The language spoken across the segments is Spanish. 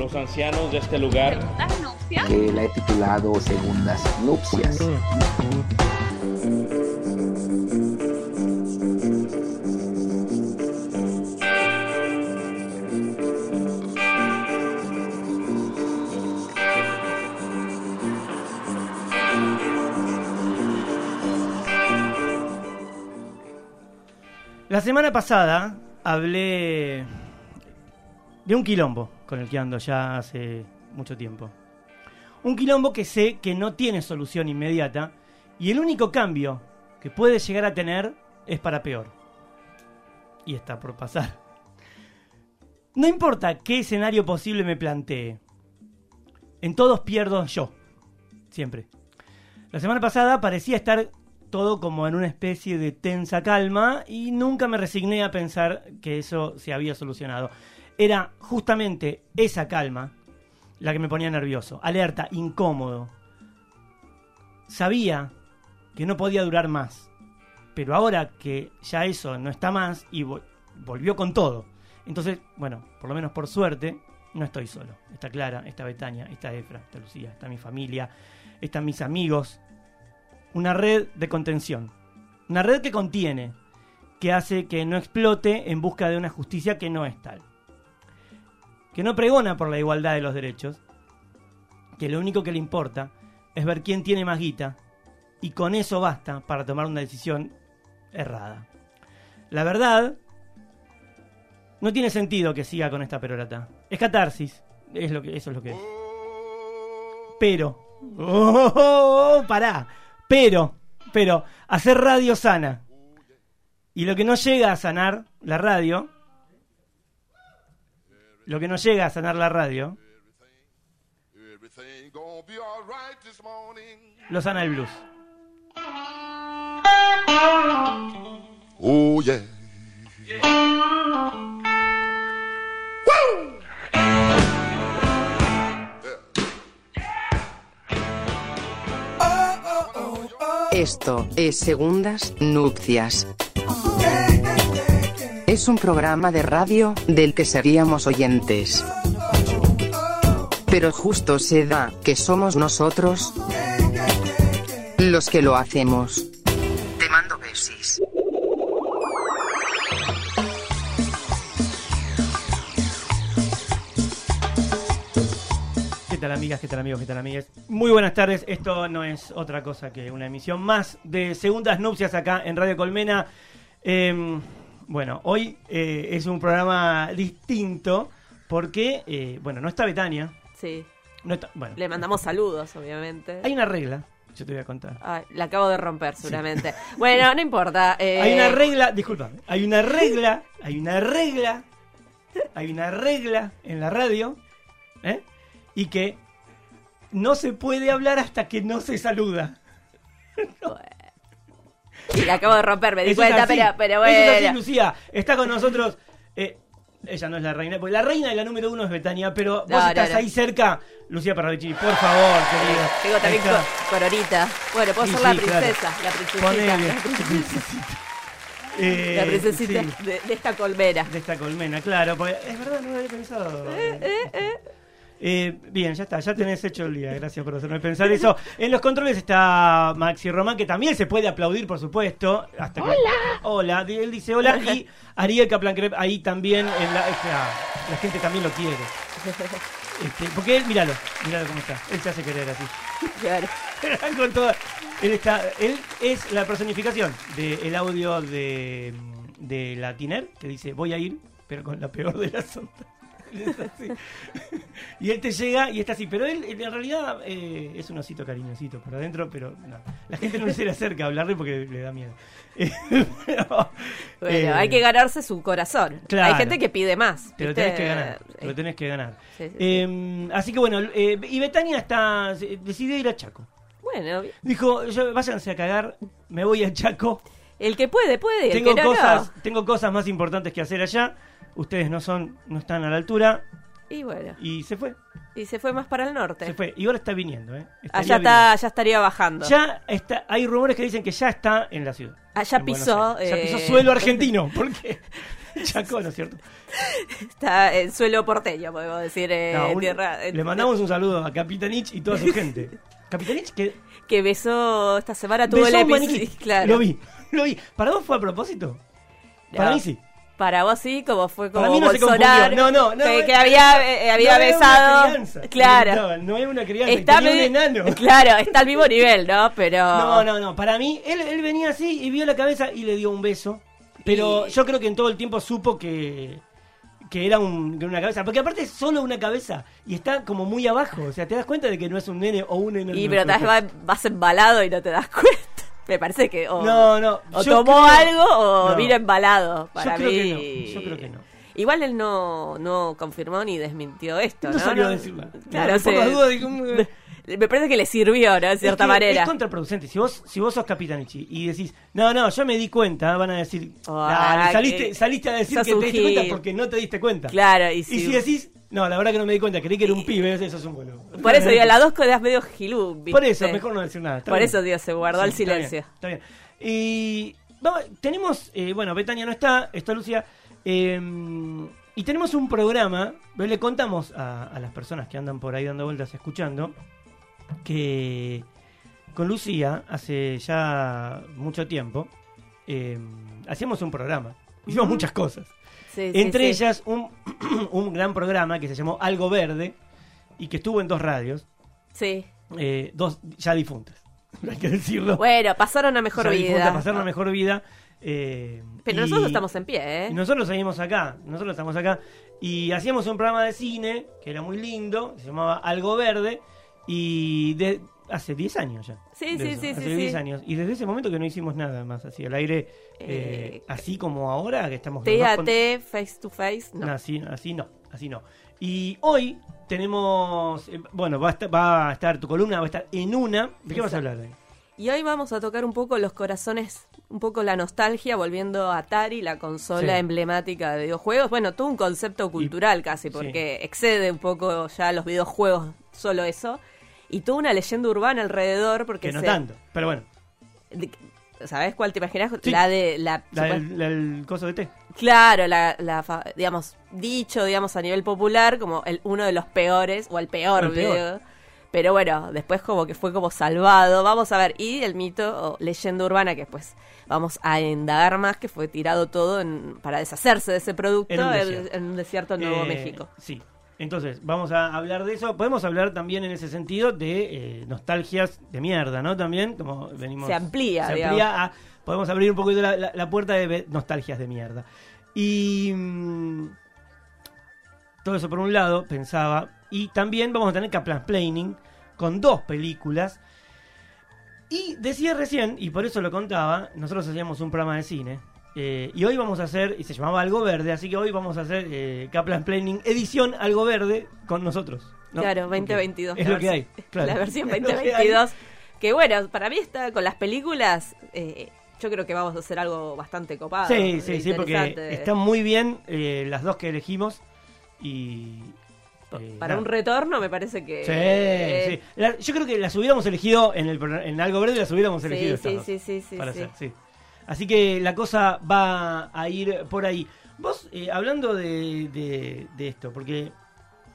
los ancianos de este lugar que la he titulado Segundas Nupcias. La semana pasada hablé de un quilombo con el que ando ya hace mucho tiempo. Un quilombo que sé que no tiene solución inmediata y el único cambio que puede llegar a tener es para peor. Y está por pasar. No importa qué escenario posible me plantee. En todos pierdo yo. Siempre. La semana pasada parecía estar todo como en una especie de tensa calma y nunca me resigné a pensar que eso se había solucionado. Era justamente esa calma la que me ponía nervioso, alerta, incómodo. Sabía que no podía durar más, pero ahora que ya eso no está más y vo- volvió con todo, entonces, bueno, por lo menos por suerte, no estoy solo. Está Clara, está Betania, está Efra, está Lucía, está mi familia, están mis amigos, una red de contención. Una red que contiene, que hace que no explote en busca de una justicia que no es tal. Que no pregona por la igualdad de los derechos, que lo único que le importa es ver quién tiene más guita y con eso basta para tomar una decisión errada. La verdad, no tiene sentido que siga con esta perorata. Es catarsis, es lo que, eso es lo que es. Pero, oh, oh, oh, pará, pero, pero, hacer radio sana. Y lo que no llega a sanar la radio, lo que no llega a sanar la radio, lo sana el blues. Oh yeah. Esto es Segundas Nupcias. Es un programa de radio del que seríamos oyentes. Pero justo se da que somos nosotros los que lo hacemos. Te mando besis. ¿Qué tal amigas? ¿Qué tal amigos? ¿Qué tal amigas? Muy buenas tardes. Esto no es otra cosa que una emisión más de Segundas Nupcias acá en Radio Colmena. Eh, bueno, hoy eh, es un programa distinto porque, eh, bueno, no está Betania. Sí, No está, bueno, le mandamos saludos, obviamente. hay una regla, yo te voy a contar. Ay, la acabo de romper, seguramente. Bueno, no importa. eh, Hay una regla, disculpa, hay una regla, hay una regla, hay una regla en la radio, ¿eh? Y que no se puede hablar hasta que no se saluda. Sí, la acabo de romper, me di Eso cuenta, pero, eso es así, bueno. Lucía. Está con nosotros. eh, ella no es la reina, porque la reina de la número uno es Betania, pero vos No, estás no. ahí cerca, Lucía Parravicini, por favor, querido. Tengo también coronita. Bueno, puedo Sí, ser la sí, claro. princesa. La princesita. Ponele. La princesita, Eh, la princesita sí, de, de esta colmena. de esta colmena, claro, porque es verdad, no lo había pensado. Eh, bien, ya está, ya tenés hecho el día. Gracias por hacerme pensar eso. En los controles está Maxi Román, que también se puede aplaudir, por supuesto. Hasta hola. Hola, él dice hola. Y Ariel Kaplan ahí también. En la, la gente también lo quiere. Este, porque él, míralo, míralo cómo está. Él se hace querer así. Claro. Con toda- él, está, él es la personificación del audio de, de la Tiner, que dice voy a ir, pero con la peor de las ondas. Y él te llega y está así, pero él en realidad eh, es un osito cariñosito por adentro, pero no. la gente no se le acerca a hablarle porque le da miedo. Pero, Bueno, eh, hay que ganarse su corazón. claro. Hay gente que pide más. Te lo tenés que ganar. Te lo tenés que ganar. Sí, sí, sí. Eh, así que bueno, eh, y Betania está decidió ir a Chaco. Bueno, Dijo, yo, váyanse a cagar, me voy a Chaco. el que puede, puede. El Tengo que no, cosas, no. tengo cosas más importantes que hacer allá. Ustedes no son, no están a la altura. Y bueno, Y se fue, y se fue más para el norte. se fue. Y ahora está viniendo, ¿eh? Estaría Allá está, ya estaría bajando. Ya está, hay rumores que dicen que ya está en la ciudad. Allá en Buenos pisó. Ya eh, pisó suelo argentino. ¿Por qué? Chacó, ¿no es cierto? Está en suelo porteño, podemos decir, eh, No, en un- tierra. en- le mandamos un saludo a Capitanich y toda su gente. Capitanich que Que besó esta semana, tuvo el episodio. Claro. Lo vi, lo vi. ¿Para vos fue a propósito? Para mí sí. Para vos sí, como fue como Para mí no se Bolsonaro, confundió. No, no, no. que, había, eh, había no era besado. Una crianza, claro. No, era una crianza. Está medio- un enano. Claro, está al mismo nivel, ¿no? Pero. No, no, no. Para mí, él, él venía así y vio la cabeza y le dio un beso. Pero Y- yo creo que en todo el tiempo supo que, que era un- que una cabeza. Porque aparte es solo una cabeza y está como muy abajo. O sea, te das cuenta de que no es un nene o un enano. Y pero tal vez va- vas embalado y no te das cuenta. Me parece que o, No, no. o yo tomó creo- algo o No. vino embalado. Para creo mí. que no, yo creo que no. Igual él no, no confirmó ni desmintió esto, No ¿no? salió a decir nada. Claro, se- Me parece que le sirvió, ¿no? De cierta es que manera. Es contraproducente. Si vos, si vos sos Capitanichi y decís, no, no, yo me di cuenta, van a decir, Ah, "Dale, saliste, saliste a decir que te diste cuenta gil". porque no te diste cuenta. Claro, y si decís, no, la verdad que no me di cuenta, creí que era un pibe, eso es un boludo. Por eso, digo, las dos cosas medio gilú, ¿viste? Por eso, mejor no decir nada. está Por bien. eso, Dios, se guardó el Sí, está silencio. bien, Está bien. Y vamos, tenemos, eh, bueno, Betania no está, está Lucía. eh, y tenemos un programa, le contamos a, a las personas que andan por ahí dando vueltas escuchando, que con Lucía, hace ya mucho tiempo, eh, hacíamos un programa. Hicimos muchas cosas. Sí, Entre sí. ellas, un, un gran programa que se llamó Algo Verde y que estuvo en dos radios, Sí. eh, dos ya difuntas, hay que decirlo. Bueno, pasaron a mejor Ya difuntas, vida. pasaron a mejor vida. eh, Pero y- nosotros estamos en pie, y ¿eh? nosotros seguimos acá, nosotros estamos acá. Y hacíamos un programa de cine que era muy lindo, se llamaba Algo Verde, y de, hace 10 años ya. Sí, sí, eso, sí, Hace sí, 10 sí. años. Y desde ese momento que no hicimos nada más así al aire, eh, Eh, así como ahora que estamos T a con- face to face, no. no, así, así no, así no. Y hoy tenemos, eh, bueno, va a, estar, va a estar tu columna, va a estar en una. ¿De qué vas a hablar hoy? Y hoy vamos a tocar un poco los corazones, un poco la nostalgia, volviendo a Atari, la consola Sí. emblemática de videojuegos. Bueno, todo un concepto cultural casi, porque excede un poco ya los videojuegos, solo eso. Y toda una leyenda urbana alrededor, porque Que no se- tanto, pero bueno. ¿Sabes cuál te imaginas? Sí. La de la, La del, la del coso de té. Claro, la, la digamos, dicho, digamos, a nivel popular, como el uno de los peores, o el peor, El peor. video. Pero bueno, después como que fue como salvado. Vamos a ver, y el mito o leyenda urbana, que pues vamos a indagar más, que fue tirado todo en- para deshacerse de ese producto En un en, desierto. en un desierto en Nuevo Eh, México. Sí. Entonces, vamos a hablar de eso. Podemos hablar también en ese sentido de eh, nostalgias de mierda, ¿no? También, como venimos. Se amplía, se digamos. amplía a- podemos abrir un poquito la, la- la puerta de nostalgias de mierda. Y. mm, todo eso por un lado, pensaba. Y también vamos a tener Planning con dos películas. Y decía recién, y por eso lo contaba, nosotros hacíamos un programa de cine. Eh, y hoy vamos a hacer, y se llamaba Algo Verde, así que hoy vamos a hacer eh, Kaplan Planning edición Algo Verde con nosotros. ¿no? Claro, Porque 2022. Es lo que hay. claro. La versión Es lo que hay. 2022. Que bueno, para mí está con las películas. eh, yo creo que vamos a hacer algo bastante copado. Sí, sí, sí, porque están muy bien eh, las dos que elegimos. Y. eh, Para un retorno me parece que... Sí, eh, sí. La- yo creo que las hubiéramos elegido en, el, en Algo Verde, las hubiéramos elegido. Sí, estas sí, dos. sí, sí, sí, para sí. hacer, sí. Así que la cosa va a ir por ahí. Vos, eh, hablando de, de- de esto, porque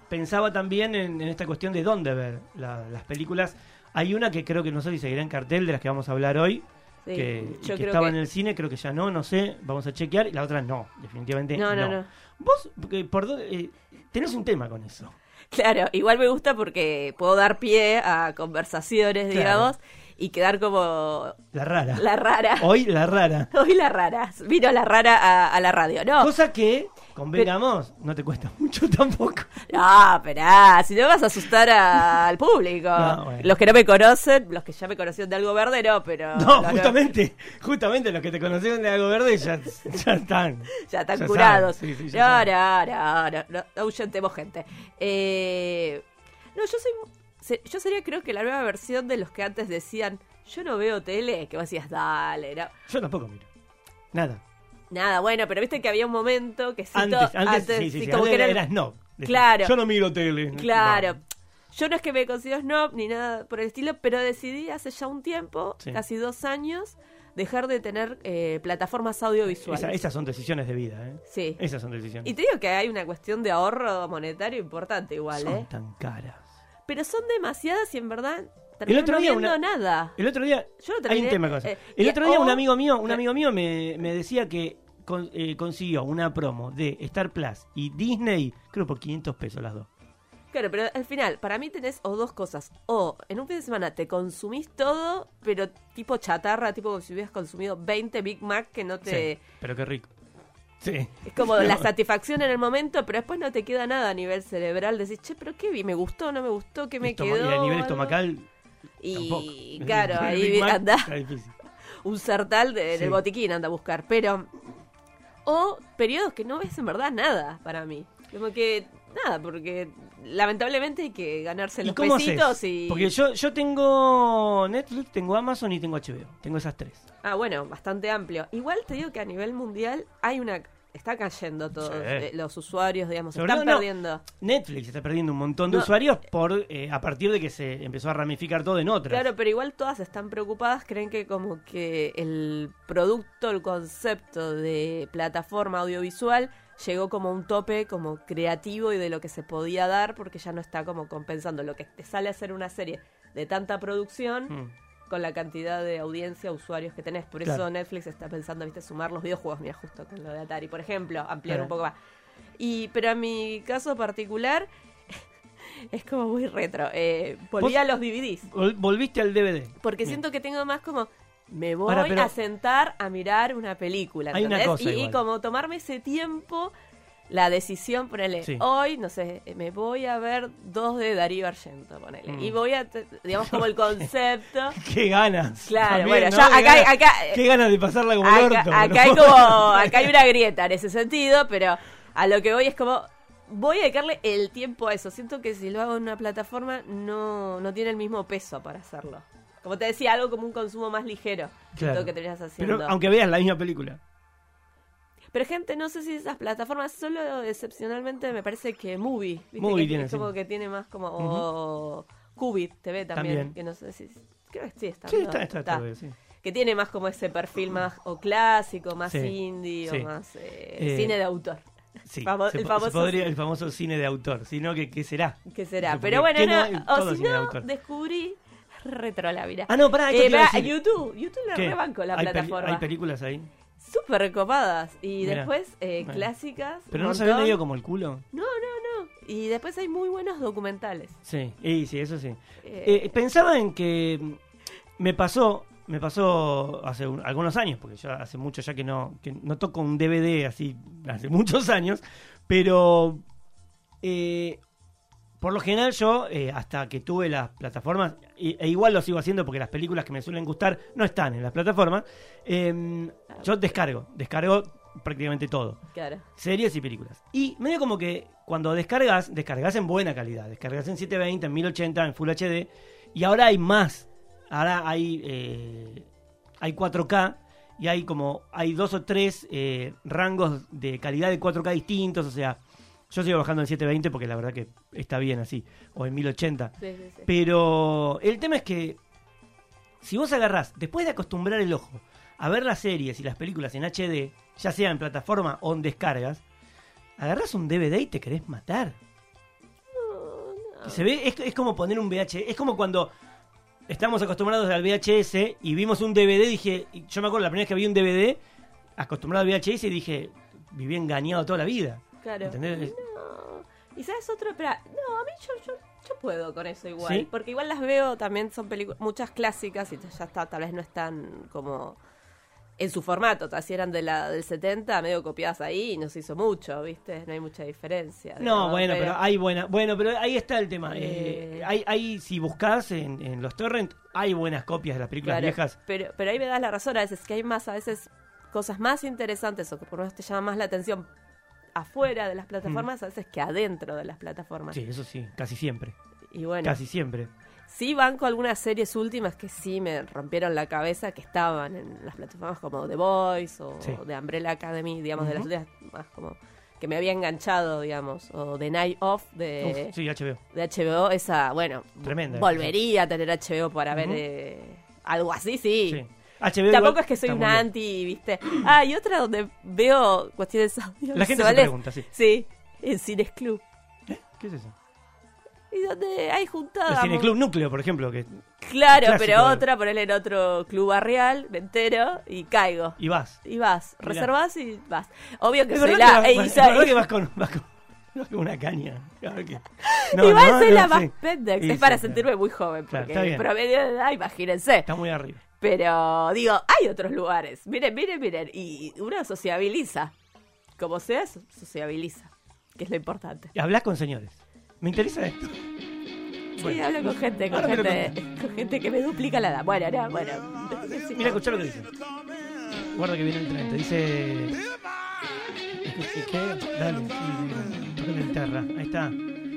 pensaba también en, en esta cuestión de dónde ver la- las películas. Hay una que creo que no sé si seguirá en cartel, de las que vamos a hablar hoy, Sí, que, y yo que creo estaba que- en el cine, creo que ya no, no sé, vamos a chequear. Y la otra no, definitivamente No, no, no. Vos, porque por eh, tenés un tema con eso. Claro, igual me gusta porque puedo dar pie a conversaciones, Claro. digamos, y quedar como La rara. la rara. Hoy la rara. Hoy la rara. Vino la rara a, a la radio. No, Cosa que, convengamos, no te cuesta mucho tampoco. no, esperá, si no vas a asustar a- al público. No, bueno. Los que no me conocen, los que ya me conocieron de algo verde, no, pero... No, justamente, justamente los que te conocieron de algo verde ya, ya están. Ya están Ya curados. sí, sí, ya no, no, no, no, no, no ahuyentemos gente. Eh, no, yo soy. Se- Yo sería, creo que la nueva versión de los que antes decían, yo no veo tele, que vos decías, dale, no. Yo tampoco miro. Nada. Nada, bueno, pero viste que había un momento que sí, Antes, to- antes, sí, sí, sí, como antes que era, era- era snob. Decía, Claro. Yo no miro tele. Claro. Yo no es que me considero snob ni nada por el estilo, pero decidí hace ya un tiempo, casi dos años, dejar de tener eh, plataformas audiovisuales. Esa- esas son decisiones de vida, ¿eh? Sí. Esas son decisiones. Y te digo que hay una cuestión de ahorro monetario importante igual, son ¿eh? tan caras. Pero son demasiadas y en verdad terminas otro no día una- nada. El otro día, Yo lo hay un tema con eso. eh, El otro día un amigo mío, un amigo mío me, me decía que con- eh, consiguió una promo de Star Plus y Disney, creo por 500 pesos las dos. Claro, pero al final, para mí tenés o dos cosas. O en un fin de semana te consumís todo, pero tipo chatarra, tipo como si hubieras consumido 20 Big Mac que no te... Sí, pero qué rico. Sí. Es como No. la satisfacción en el momento, pero después no te queda nada a nivel cerebral. Decís, che, pero qué vi, me gustó, no me gustó, qué me Estoma- quedó. y a nivel algo?". estomacal, Y tampoco. claro, El ahí anda un sertal de- Sí. del botiquín, anda a buscar. Pero. O periodos que no ves en verdad nada para mí. Como que nada, porque lamentablemente hay que ganarse ¿Y los cómo pesitos haces? y. Porque yo, yo tengo Netflix, tengo Amazon y tengo HBO. Tengo esas tres. Ah, bueno, bastante amplio. Igual te digo que a nivel mundial hay una. Está cayendo todos Sí. eh, los usuarios, digamos, Sobre están no. perdiendo. Netflix está perdiendo un montón de No. usuarios por eh, a partir de que se empezó a ramificar todo en otras. Claro, pero igual todas están preocupadas, creen que como que el producto, el concepto de plataforma audiovisual llegó como un tope como creativo y de lo que se podía dar porque ya no está como compensando lo que te sale a hacer una serie de tanta producción Mm. Con la cantidad de audiencia, usuarios que tenés. Por Claro. eso Netflix está pensando, viste, sumar los videojuegos, mira, justo con lo de Atari, por ejemplo, ampliar Claro. un poco más. Y, pero en mi caso particular es como muy retro. Eh, volví a los DVDs. Vol- Volviste al DVD. Porque Bien. siento que tengo más como. Me voy a sentar a mirar una película. Hay una ¿entendés? cosa y, como tomarme ese tiempo, la decisión, ponele. Sí. Hoy, no sé, me voy a ver dos de Darío Argento, ponele. Mm. Y voy a, digamos, como el concepto. Qué ganas. Claro, También, bueno, ¿no? ya Qué acá- ganas- acá- Qué ganas de pasarla como el acá, orto. acá hay como. Acá hay una grieta en ese sentido, pero a lo que voy es como. Voy a dedicarle el tiempo a eso. Siento que si lo hago en una plataforma no, no tiene el mismo peso para hacerlo. Como te decía, algo como un consumo más ligero. Claro. Siento que terminas haciendo. Pero aunque veas la misma película. Pero gente, no sé si esas plataformas, solo excepcionalmente me parece que Movie. ¿viste? Movie que tiene, es como sí. que tiene más como. O Qubit TV también, También. Que no sé si. Creo que sí está. Sí, ¿no? está, está, está, sí. Que tiene más como ese perfil más o clásico, más Sí, indie sí. o más eh, Eh, cine de autor. Sí, Famo- se el famoso podría- cine. el famoso cine de autor, sino que qué será. ¿Qué será? Pero bueno, ¿qué no, o si de no, descubrí Retrolávira. Ah, no, pará, Eh. YouTube, YouTube la ¿Qué? rebanco la ¿Hay peli- plataforma. ¿Hay películas ahí? Súper recopadas. Y Mirá. después eh, Bueno. clásicas. Pero no se había montón. medio como el culo. No, no, no. Y después hay muy buenos documentales. Sí, y sí, eso sí. Eh, Eh, pensaba en que me pasó, me pasó hace un- algunos años, porque yo hace mucho ya que no, que no toco un DVD así, hace muchos años, pero eh, por lo general yo, eh, hasta que tuve las plataformas, e igual lo sigo haciendo porque las películas que me suelen gustar no están en las plataformas, eh, yo descargo, descargo prácticamente todo claro. series y películas. Y medio como que cuando descargas, descargas en buena calidad. Descargas en 720, en 1080, en Full HD. Y ahora hay más. Ahora hay, eh, hay 4K. Y hay como, hay dos o tres eh, rangos de calidad de 4K distintos. O sea, yo sigo bajando en 720 porque la verdad que está bien así. O en 1080. Sí, sí, sí. Pero el tema es que si vos agarrás, después de acostumbrar el ojo a ver las series y las películas en HD, ya sea en plataforma o en descargas, agarrás un DVD y te querés matar. Se ve, es, es como poner un VHS, es como cuando estamos acostumbrados al VHS y vimos un DVD, dije, yo me acuerdo la primera vez que vi un DVD, acostumbrado al VHS y dije, viví engañado toda la vida. Claro. ¿Entendés? No. Y sabes otro, espera, no, a mí yo, yo, yo puedo con eso igual. ¿Sí? Porque igual las veo también, son películas, muchas clásicas y ya está, tal vez no están como en su formato, si eran de la del 70, medio copiadas ahí y no se hizo mucho, ¿viste? No hay mucha diferencia. No, bueno, pero, hay buena, bueno, pero ahí está el tema. Eh, Eh. hay, hay, si buscas en, en los torrent, hay buenas copias de las películas Claro, viejas. Pero, pero ahí me das la razón, a veces que hay más, a veces cosas más interesantes o que por lo menos te llaman más la atención afuera de las plataformas, a veces que adentro de las plataformas. Mm. Sí, eso sí, casi siempre. Y bueno, Casi siempre. sí banco algunas series últimas que sí me rompieron la cabeza, que estaban en las plataformas como The Voice o Sí. de Umbrella Academy, digamos, de las últimas más como que me había enganchado, digamos, o The Night Off de, Uf, sí, HBO. de HBO, esa, bueno, Tremenda. volvería a tener HBO para ver eh, algo así, sí. Sí. HBO Tampoco igual es que soy una anti, ¿viste? Ah, y otra donde veo cuestiones audiovisuales. La gente se pregunta, sí. Sí, en Cines Club. ¿Qué es eso? Y donde hay juntadas. El Cineclub Núcleo, por ejemplo, que Claro, Clásico. pero otra, ponerle en otro club barrial, me entero y caigo. y vas. Y vas, Mirá. reservas y vas. Obvio que soy la. que vas- soy- verdad que vas con, vas con, vas una caña. Claro que- Igual no, soy no, la sí. más pendex. Sí, es para sí, sentirme muy joven, Claro, porque está bien. promedio de edad, imagínense. Está muy arriba. Pero digo, hay otros lugares. Miren, miren, miren. Y uno sociabiliza. Como sea, so- sociabiliza. Que es lo importante. Y hablas con señores. Me interesa esto. Sí, Bueno. hablo con gente, con Ahora gente, con gente que me duplica la edad. Bueno, no, bueno. sí. Mira, escuchá lo que dice. Guarda que viene el tren. Te dice. ¿Qué? Dale, sí, toca la guitarra. Ahí está.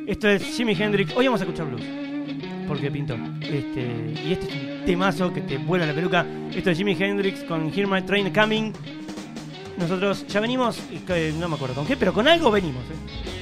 Esto es Jimi Hendrix. Hoy vamos a escuchar blues. Porque pintó. Este, y este es temazo que te vuela la peluca. Esto es Jimi Hendrix con Hear My Train Coming. Nosotros ya venimos, no me acuerdo con qué, pero con algo venimos. ¿eh?